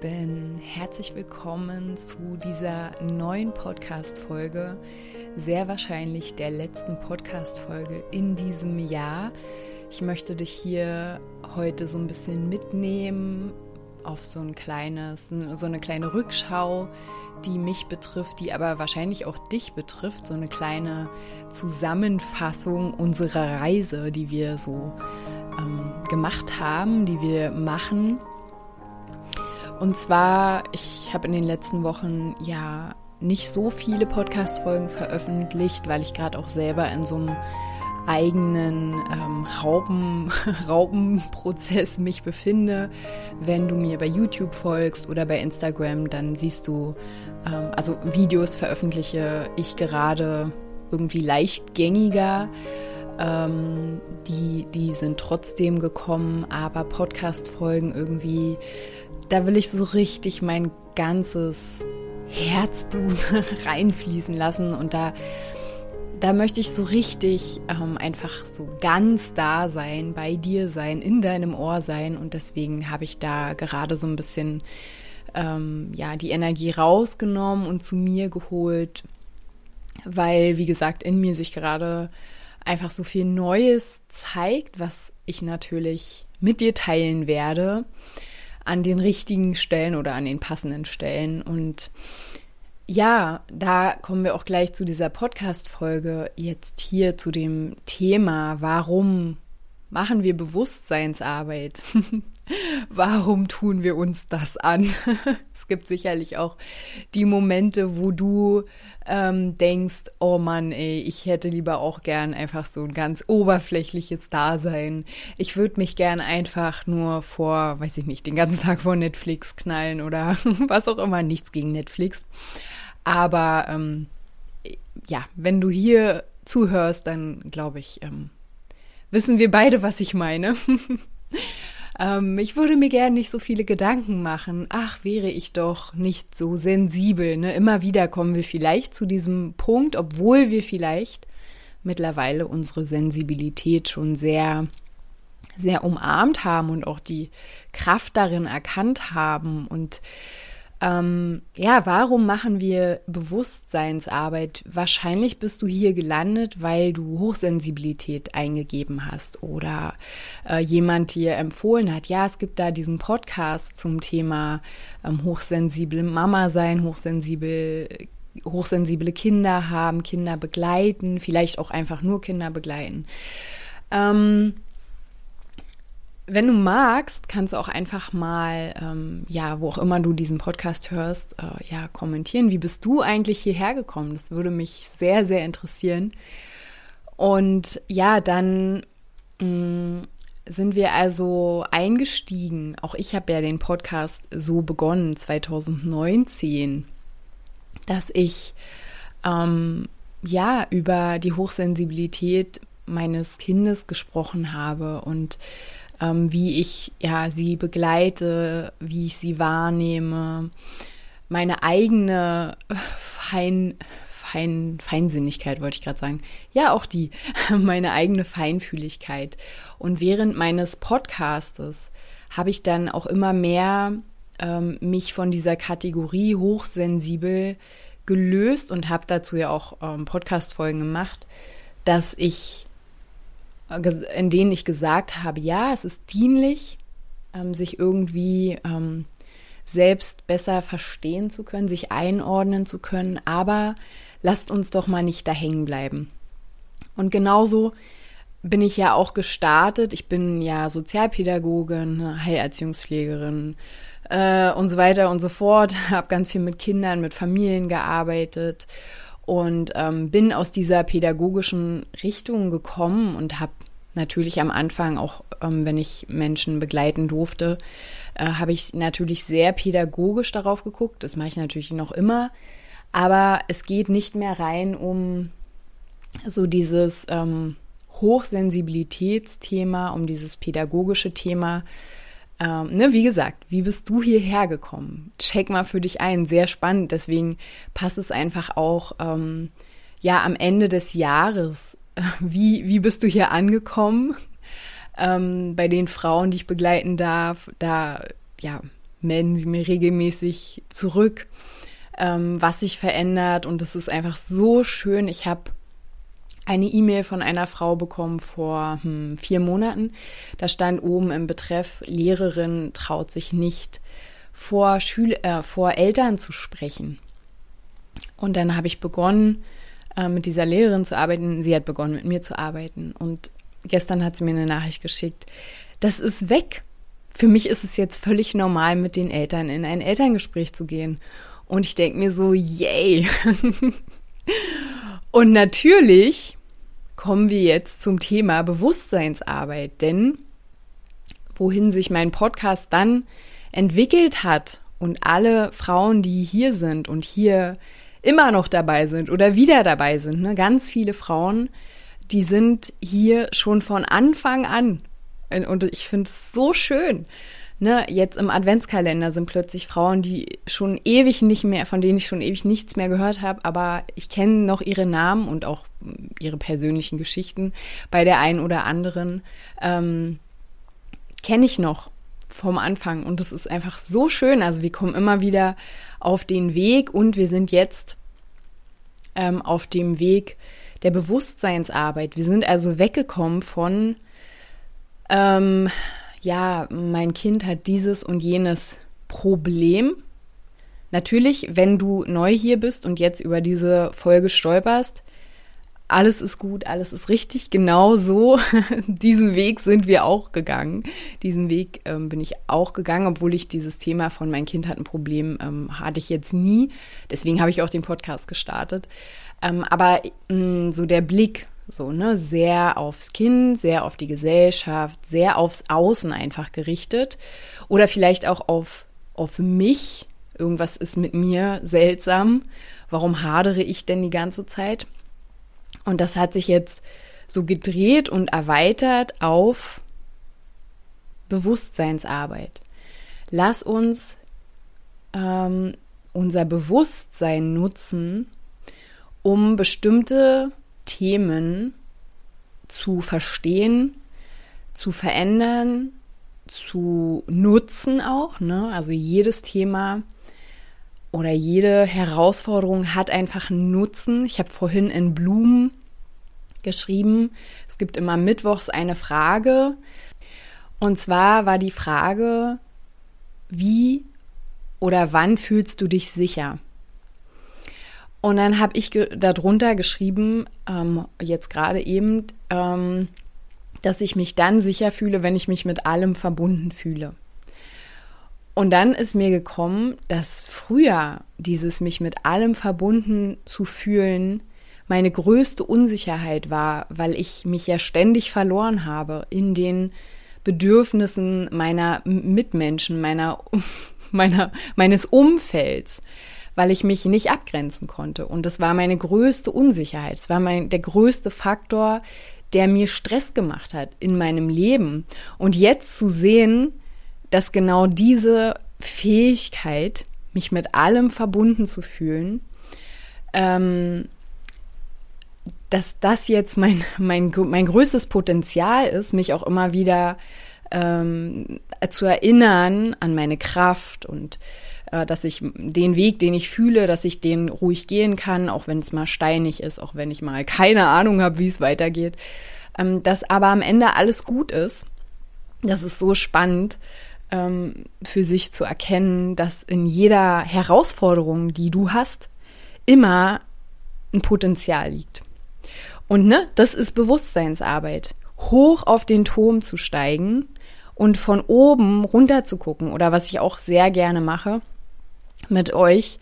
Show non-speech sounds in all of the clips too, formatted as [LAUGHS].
Lieben, herzlich willkommen zu dieser neuen Podcast Folge, sehr wahrscheinlich der letzten Podcast Folge in diesem Jahr. Ich möchte dich hier heute so ein bisschen mitnehmen auf so ein kleines so eine kleine Rückschau, die mich betrifft, die aber wahrscheinlich auch dich betrifft, so eine kleine Zusammenfassung unserer Reise, die wir so ähm, gemacht haben, die wir machen und zwar, ich habe in den letzten Wochen ja nicht so viele Podcast-Folgen veröffentlicht, weil ich gerade auch selber in so einem eigenen ähm, Raupen, [LAUGHS] Raupenprozess mich befinde. Wenn du mir bei YouTube folgst oder bei Instagram, dann siehst du, ähm, also Videos veröffentliche ich gerade irgendwie leichtgängiger. Ähm, die, die sind trotzdem gekommen, aber Podcast-Folgen irgendwie da will ich so richtig mein ganzes Herzblut [LAUGHS] reinfließen lassen. Und da, da möchte ich so richtig ähm, einfach so ganz da sein, bei dir sein, in deinem Ohr sein. Und deswegen habe ich da gerade so ein bisschen ähm, ja die Energie rausgenommen und zu mir geholt, weil wie gesagt in mir sich gerade einfach so viel Neues zeigt, was ich natürlich mit dir teilen werde an den richtigen Stellen oder an den passenden Stellen. Und ja, da kommen wir auch gleich zu dieser Podcast-Folge jetzt hier zu dem Thema, warum machen wir Bewusstseinsarbeit? [LAUGHS] warum tun wir uns das an? [LAUGHS] es gibt sicherlich auch die Momente, wo du ähm, denkst, oh Mann, ey, ich hätte lieber auch gern einfach so ein ganz oberflächliches Dasein. Ich würde mich gern einfach nur vor, weiß ich nicht, den ganzen Tag vor Netflix knallen oder [LAUGHS] was auch immer, nichts gegen Netflix. Aber ähm, ja, wenn du hier zuhörst, dann glaube ich, ähm, wissen wir beide, was ich meine. [LAUGHS] Ähm, ich würde mir gerne nicht so viele Gedanken machen. Ach, wäre ich doch nicht so sensibel. Ne? Immer wieder kommen wir vielleicht zu diesem Punkt, obwohl wir vielleicht mittlerweile unsere Sensibilität schon sehr sehr umarmt haben und auch die Kraft darin erkannt haben und ähm, ja, warum machen wir Bewusstseinsarbeit? Wahrscheinlich bist du hier gelandet, weil du Hochsensibilität eingegeben hast oder äh, jemand dir empfohlen hat, ja, es gibt da diesen Podcast zum Thema ähm, hochsensible Mama sein, hochsensibel hochsensible Kinder haben, Kinder begleiten, vielleicht auch einfach nur Kinder begleiten. Ähm, wenn du magst, kannst du auch einfach mal, ähm, ja, wo auch immer du diesen Podcast hörst, äh, ja, kommentieren. Wie bist du eigentlich hierher gekommen? Das würde mich sehr, sehr interessieren. Und ja, dann mh, mm, sind wir also eingestiegen. Auch ich habe ja den Podcast so begonnen, 2019, dass ich ähm, ja über die Hochsensibilität meines Kindes gesprochen habe und ähm, wie ich ja sie begleite, wie ich sie wahrnehme, meine eigene Fein, Fein, Feinsinnigkeit wollte ich gerade sagen. Ja, auch die, [LAUGHS] meine eigene Feinfühligkeit. Und während meines Podcastes habe ich dann auch immer mehr ähm, mich von dieser Kategorie hochsensibel gelöst und habe dazu ja auch ähm, Podcast-Folgen gemacht, dass ich in denen ich gesagt habe, ja, es ist dienlich, ähm, sich irgendwie ähm, selbst besser verstehen zu können, sich einordnen zu können, aber lasst uns doch mal nicht da hängen bleiben. Und genauso bin ich ja auch gestartet. Ich bin ja Sozialpädagogin, Heilerziehungspflegerin äh, und so weiter und so fort. [LAUGHS] Habe ganz viel mit Kindern, mit Familien gearbeitet und ähm, bin aus dieser pädagogischen Richtung gekommen und habe natürlich am Anfang, auch ähm, wenn ich Menschen begleiten durfte, äh, habe ich natürlich sehr pädagogisch darauf geguckt. Das mache ich natürlich noch immer. Aber es geht nicht mehr rein um so dieses ähm, Hochsensibilitätsthema, um dieses pädagogische Thema. Ähm, ne, wie gesagt, wie bist du hierher gekommen? Check mal für dich ein, sehr spannend. Deswegen passt es einfach auch ähm, ja am Ende des Jahres. [LAUGHS] Wie, wie bist du hier angekommen? Ähm, bei den Frauen, die ich begleiten darf, da ja, melden sie mir regelmäßig zurück, ähm, was sich verändert. Und es ist einfach so schön. Ich habe eine E-Mail von einer Frau bekommen vor hm, vier Monaten. Da stand oben im Betreff, Lehrerin traut sich nicht vor, Schül äh, vor Eltern zu sprechen. Und dann habe ich begonnen, äh, mit dieser Lehrerin zu arbeiten. Sie hat begonnen, mit mir zu arbeiten. Und gestern hat sie mir eine Nachricht geschickt. Das ist weg. Für mich ist es jetzt völlig normal, mit den Eltern in ein Elterngespräch zu gehen. Und ich denke mir so, yay. [LAUGHS] Und natürlich kommen wir jetzt zum Thema Bewusstseinsarbeit, denn wohin sich mein Podcast dann entwickelt hat und alle Frauen, die hier sind und hier immer noch dabei sind oder wieder dabei sind, ne, ganz viele Frauen, die sind hier schon von Anfang an. Und ich finde es so schön ne, jetzt im Adventskalender sind plötzlich Frauen, die schon ewig nicht mehr, von denen ich schon ewig nichts mehr gehört habe, aber ich kenne noch ihre Namen und auch ihre persönlichen Geschichten bei der einen oder anderen. Ähm, kenne ich noch vom Anfang und es ist einfach so schön. Also wir kommen immer wieder auf den Weg und wir sind jetzt ähm, auf dem Weg der Bewusstseinsarbeit. Wir sind also weggekommen von ähm, ja, mein Kind hat dieses und jenes Problem. Natürlich, wenn du neu hier bist und jetzt über diese Folge stolperst, alles ist gut, alles ist richtig. Genau so, [LAUGHS] diesen Weg sind wir auch gegangen. Diesen Weg ähm, bin ich auch gegangen, obwohl ich dieses Thema von mein Kind hat ein Problem ähm, hatte ich jetzt nie. Deswegen habe ich auch den Podcast gestartet. Ähm, aber mh, mm, so der Blick so, ne, sehr aufs Kind, sehr auf die Gesellschaft, sehr aufs Außen einfach gerichtet. Oder vielleicht auch auf, auf mich. Irgendwas ist mit mir seltsam. Warum hadere ich denn die ganze Zeit? Und das hat sich jetzt so gedreht und erweitert auf Bewusstseinsarbeit. Lass uns ähm, unser Bewusstsein nutzen, um bestimmte Themen zu verstehen, zu verändern, zu nutzen auch. Ne? Also jedes Thema oder jede Herausforderung hat einfach einen Nutzen. Ich habe vorhin in Blumen geschrieben, es gibt immer mittwochs eine Frage. Und zwar war die Frage, wie oder wann fühlst du dich sicher? Und dann habe ich ge darunter geschrieben, ähm, jetzt gerade eben, ähm, dass ich mich dann sicher fühle, wenn ich mich mit allem verbunden fühle. Und dann ist mir gekommen, dass früher dieses mich mit allem verbunden zu fühlen meine größte Unsicherheit war, weil ich mich ja ständig verloren habe in den Bedürfnissen meiner Mitmenschen, meiner, [LAUGHS] meiner, meines Umfelds weil ich mich nicht abgrenzen konnte. Und das war meine größte Unsicherheit. Es war mein, der größte Faktor, der mir Stress gemacht hat in meinem Leben. Und jetzt zu sehen, dass genau diese Fähigkeit, mich mit allem verbunden zu fühlen, ähm, dass das jetzt mein, mein, mein größtes Potenzial ist, mich auch immer wieder ähm, zu erinnern an meine Kraft und äh, dass ich den Weg, den ich fühle, dass ich den ruhig gehen kann, auch wenn es mal steinig ist, auch wenn ich mal keine Ahnung habe, wie es weitergeht. Ähm, dass aber am Ende alles gut ist. Das ist so spannend ähm, für sich zu erkennen, dass in jeder Herausforderung, die du hast, immer ein Potenzial liegt. Und ne, das ist Bewusstseinsarbeit. Hoch auf den Turm zu steigen und von oben runter zu gucken oder was ich auch sehr gerne mache, mit euch,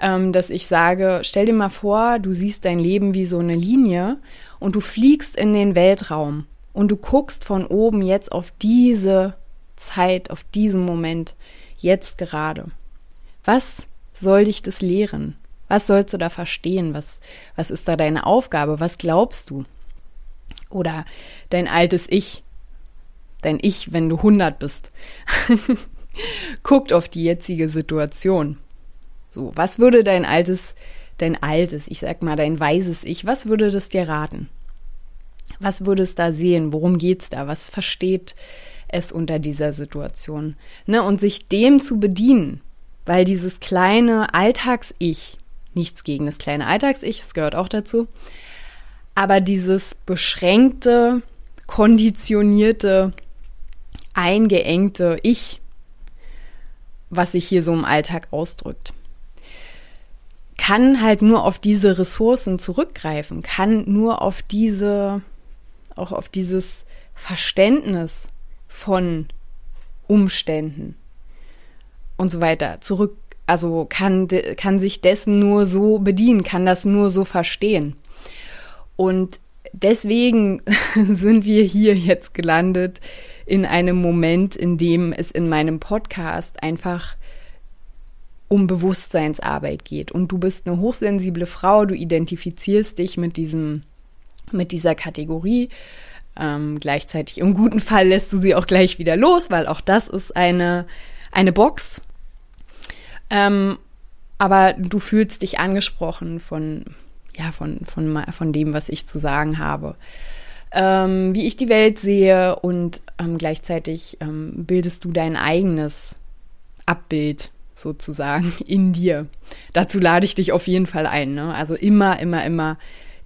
ähm, dass ich sage, stell dir mal vor, du siehst dein Leben wie so eine Linie und du fliegst in den Weltraum. und du guckst von oben jetzt auf diese Zeit, auf diesen Moment, jetzt gerade. Was soll dich das lehren? Was sollst du da verstehen? Was, was ist da deine Aufgabe? Was glaubst du? Oder dein altes Ich, dein Ich, wenn du 100 bist, [LAUGHS] guckt auf die jetzige Situation. So, was würde dein altes, dein altes, ich sag mal, dein weises Ich, was würde das dir raten? Was würde es da sehen? Worum geht's da? Was versteht es unter dieser Situation? Ne? Und sich dem zu bedienen, weil dieses kleine Alltags-Ich, nichts gegen das kleine Alltags-Ich, es gehört auch dazu, aber dieses beschränkte, konditionierte, eingeengte Ich, was sich hier so im Alltag ausdrückt, kann halt nur auf diese Ressourcen zurückgreifen, kann nur auf diese, auch auf dieses Verständnis von Umständen und so weiter zurück, also kann, kann sich dessen nur so bedienen, kann das nur so verstehen. Und deswegen [LAUGHS] sind wir hier jetzt gelandet in einem Moment, in dem es in meinem Podcast einfach um Bewusstseinsarbeit geht. Und du bist eine hochsensible Frau, du identifizierst dich mit diesem, mit dieser Kategorie. Ähm, gleichzeitig im guten Fall lässt du sie auch gleich wieder los, weil auch das ist eine, eine Box. Ähm, aber du fühlst dich angesprochen von ja, von, von, von dem, was ich zu sagen habe. Ähm, wie ich die Welt sehe und ähm, gleichzeitig ähm, bildest du dein eigenes Abbild sozusagen [LAUGHS] in dir. Dazu lade ich dich auf jeden Fall ein. Ne? Also immer, immer, immer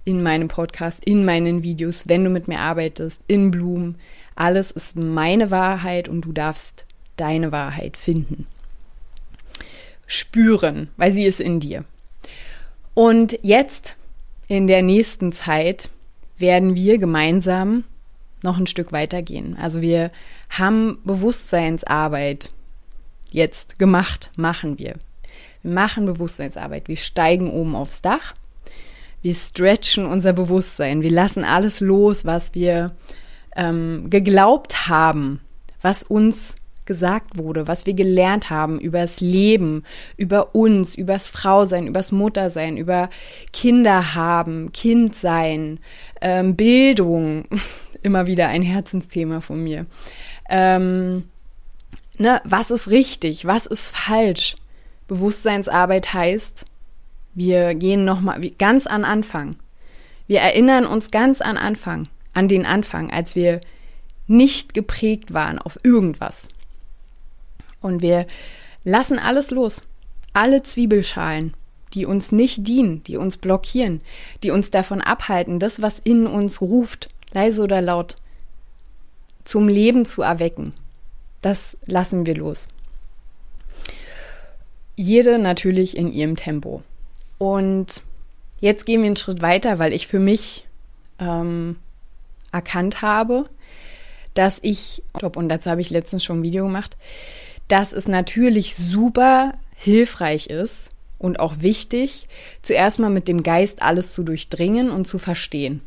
in meinem Podcast, in meinen Videos, wenn du mit mir arbeitest, in Blumen. Alles ist meine Wahrheit und du darfst deine Wahrheit finden. Spüren, weil sie ist in dir. Und jetzt, in der nächsten Zeit, werden wir gemeinsam noch ein Stück weitergehen. Also wir haben Bewusstseinsarbeit jetzt gemacht, machen wir. Wir machen Bewusstseinsarbeit. Wir steigen oben aufs Dach. Wir stretchen unser Bewusstsein. Wir lassen alles los, was wir ähm, geglaubt haben, was uns gesagt wurde, was wir gelernt haben übers Leben, über uns, übers Frausein, übers Muttersein, über Kinder haben, Kind sein, ähm, Bildung, [LAUGHS] immer wieder ein Herzensthema von mir. Ähm, ne, was ist richtig, was ist falsch? Bewusstseinsarbeit heißt, wir gehen nochmal ganz an Anfang. Wir erinnern uns ganz an Anfang, an den Anfang, als wir nicht geprägt waren auf irgendwas. Und wir lassen alles los. Alle Zwiebelschalen, die uns nicht dienen, die uns blockieren, die uns davon abhalten, das, was in uns ruft, leise oder laut, zum Leben zu erwecken. Das lassen wir los. Jede natürlich in ihrem Tempo. Und jetzt gehen wir einen Schritt weiter, weil ich für mich ähm, erkannt habe, dass ich, und dazu habe ich letztens schon ein Video gemacht, dass es natürlich super hilfreich ist und auch wichtig, zuerst mal mit dem Geist alles zu durchdringen und zu verstehen.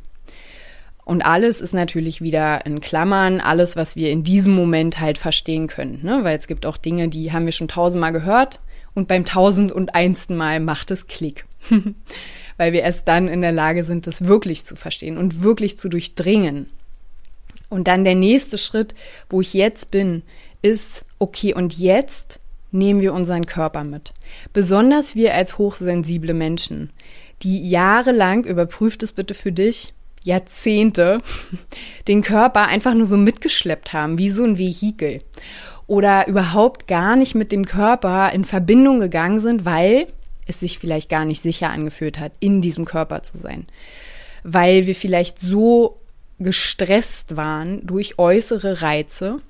Und alles ist natürlich wieder in Klammern, alles, was wir in diesem Moment halt verstehen können. Ne? Weil es gibt auch Dinge, die haben wir schon tausendmal gehört und beim tausend und einsten Mal macht es Klick. [LAUGHS] Weil wir erst dann in der Lage sind, das wirklich zu verstehen und wirklich zu durchdringen. Und dann der nächste Schritt, wo ich jetzt bin, ist, okay, und jetzt nehmen wir unseren Körper mit. Besonders wir als hochsensible Menschen, die jahrelang, überprüft es bitte für dich, Jahrzehnte, [LAUGHS] den Körper einfach nur so mitgeschleppt haben, wie so ein Vehikel. Oder überhaupt gar nicht mit dem Körper in Verbindung gegangen sind, weil es sich vielleicht gar nicht sicher angefühlt hat, in diesem Körper zu sein. Weil wir vielleicht so gestresst waren durch äußere Reize,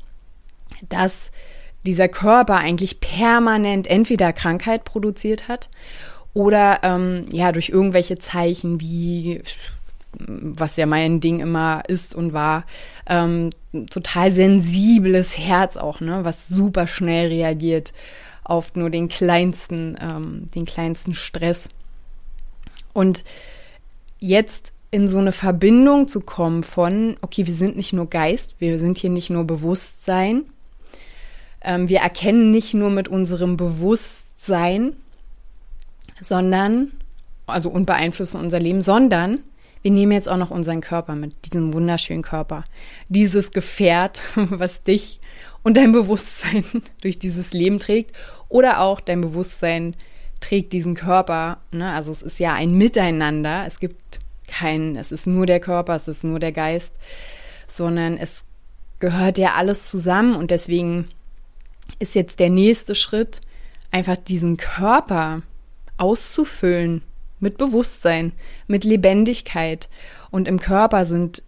dass dieser Körper eigentlich permanent entweder Krankheit produziert hat oder ähm, ja durch irgendwelche Zeichen wie was ja mein Ding immer ist und war, ähm, total sensibles Herz auch, ne, was super schnell reagiert auf nur den kleinsten, ähm, den kleinsten Stress. Und jetzt in so eine Verbindung zu kommen von, okay, wir sind nicht nur Geist, wir sind hier nicht nur Bewusstsein, ähm, wir erkennen nicht nur mit unserem Bewusstsein, sondern, also und beeinflussen unser Leben, sondern wir nehmen jetzt auch noch unseren Körper mit, diesen wunderschönen Körper, dieses Gefährt, [LAUGHS] was dich und dein Bewusstsein [LAUGHS] durch dieses Leben trägt oder auch dein Bewusstsein trägt diesen Körper. Ne? Also es ist ja ein Miteinander. Es gibt keinen, es ist nur der Körper, es ist nur der Geist, sondern es gehört ja alles zusammen und deswegen ist jetzt der nächste Schritt, einfach diesen Körper auszufüllen mit Bewusstsein, mit Lebendigkeit. Und im Körper sind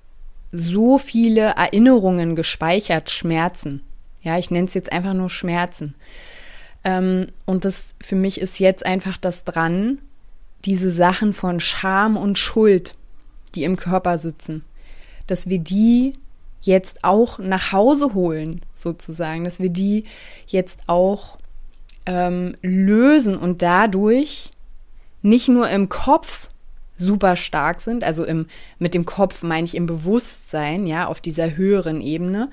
so viele Erinnerungen gespeichert, Schmerzen. Ja, ich nenne es jetzt einfach nur Schmerzen. Ähm, und das für mich ist jetzt einfach das dran, diese Sachen von Scham und Schuld, die im Körper sitzen, dass wir die jetzt auch nach Hause holen, sozusagen, dass wir die jetzt auch ähm, lösen und dadurch nicht nur im Kopf super stark sind, also im, mit dem Kopf meine ich im Bewusstsein, ja, auf dieser höheren Ebene,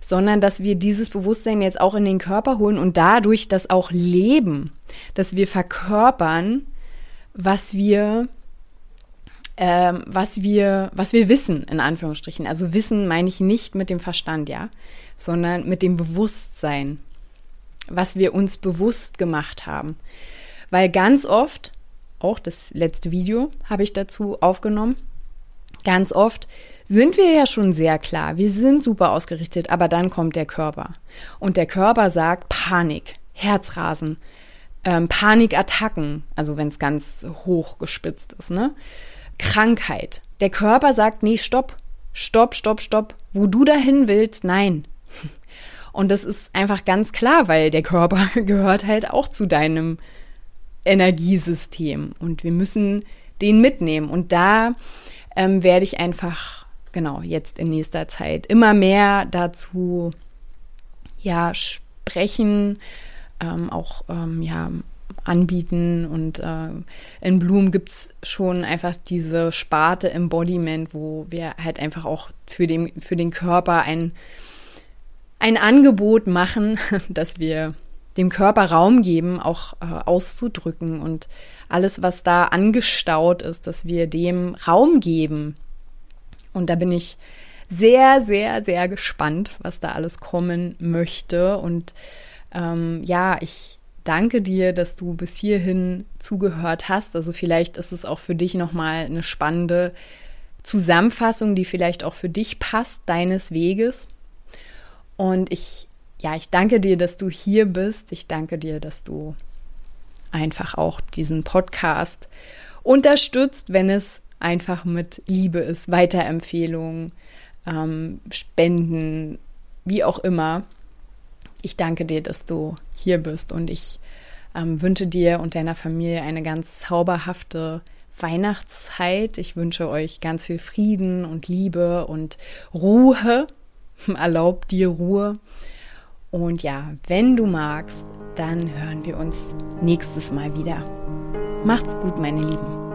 sondern dass wir dieses Bewusstsein jetzt auch in den Körper holen und dadurch das auch leben, dass wir verkörpern, was wir ähm, was wir, was wir wissen, in Anführungsstrichen. Also Wissen meine ich nicht mit dem Verstand, ja, sondern mit dem Bewusstsein, was wir uns bewusst gemacht haben. Weil ganz oft, auch das letzte Video habe ich dazu aufgenommen, ganz oft sind wir ja schon sehr klar, wir sind super ausgerichtet, aber dann kommt der Körper. Und der Körper sagt Panik, Herzrasen, ähm, Panikattacken, also wenn es ganz hoch gespitzt ist, ne? Krankheit. Der Körper sagt, nee, stopp, stopp, stopp, stopp. Wo du dahin willst, nein. Und das ist einfach ganz klar, weil der Körper [LAUGHS] gehört halt auch zu deinem Energiesystem. Und wir müssen den mitnehmen. Und da ähm, werde ich einfach, genau, jetzt in nächster Zeit immer mehr dazu, ja, sprechen, ähm, auch, ähm, ja, anbieten. Und äh, in Bloom gibt es schon einfach diese Sparte Embodiment, wo wir halt einfach auch für den, für den Körper ein, ein Angebot machen, [LAUGHS] dass wir dem Körper Raum geben, auch äh, auszudrücken und alles, was da angestaut ist, dass wir dem Raum geben. Und da bin ich sehr, sehr, sehr gespannt, was da alles kommen möchte. Und ähm, ja, ich danke dir, dass du bis hierhin zugehört hast. Also vielleicht ist es auch für dich nochmal eine spannende Zusammenfassung, die vielleicht auch für dich passt, deines Weges. Und ich, ja, ich danke dir, dass du hier bist. Ich danke dir, dass du einfach auch diesen Podcast unterstützt, wenn es einfach mit Liebe ist, Weiterempfehlungen, ähm, Spenden, wie auch immer ich danke dir, dass du hier bist und ich ähm, wünsche dir und deiner Familie eine ganz zauberhafte Weihnachtszeit. Ich wünsche euch ganz viel Frieden und Liebe und Ruhe. [LAUGHS] Erlaub dir Ruhe. Und ja, wenn du magst, dann hören wir uns nächstes Mal wieder. Macht's gut, meine Lieben.